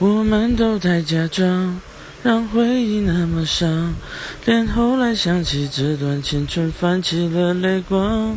我们都太假装让回忆那么伤连后来想起这段青春泛起了泪光。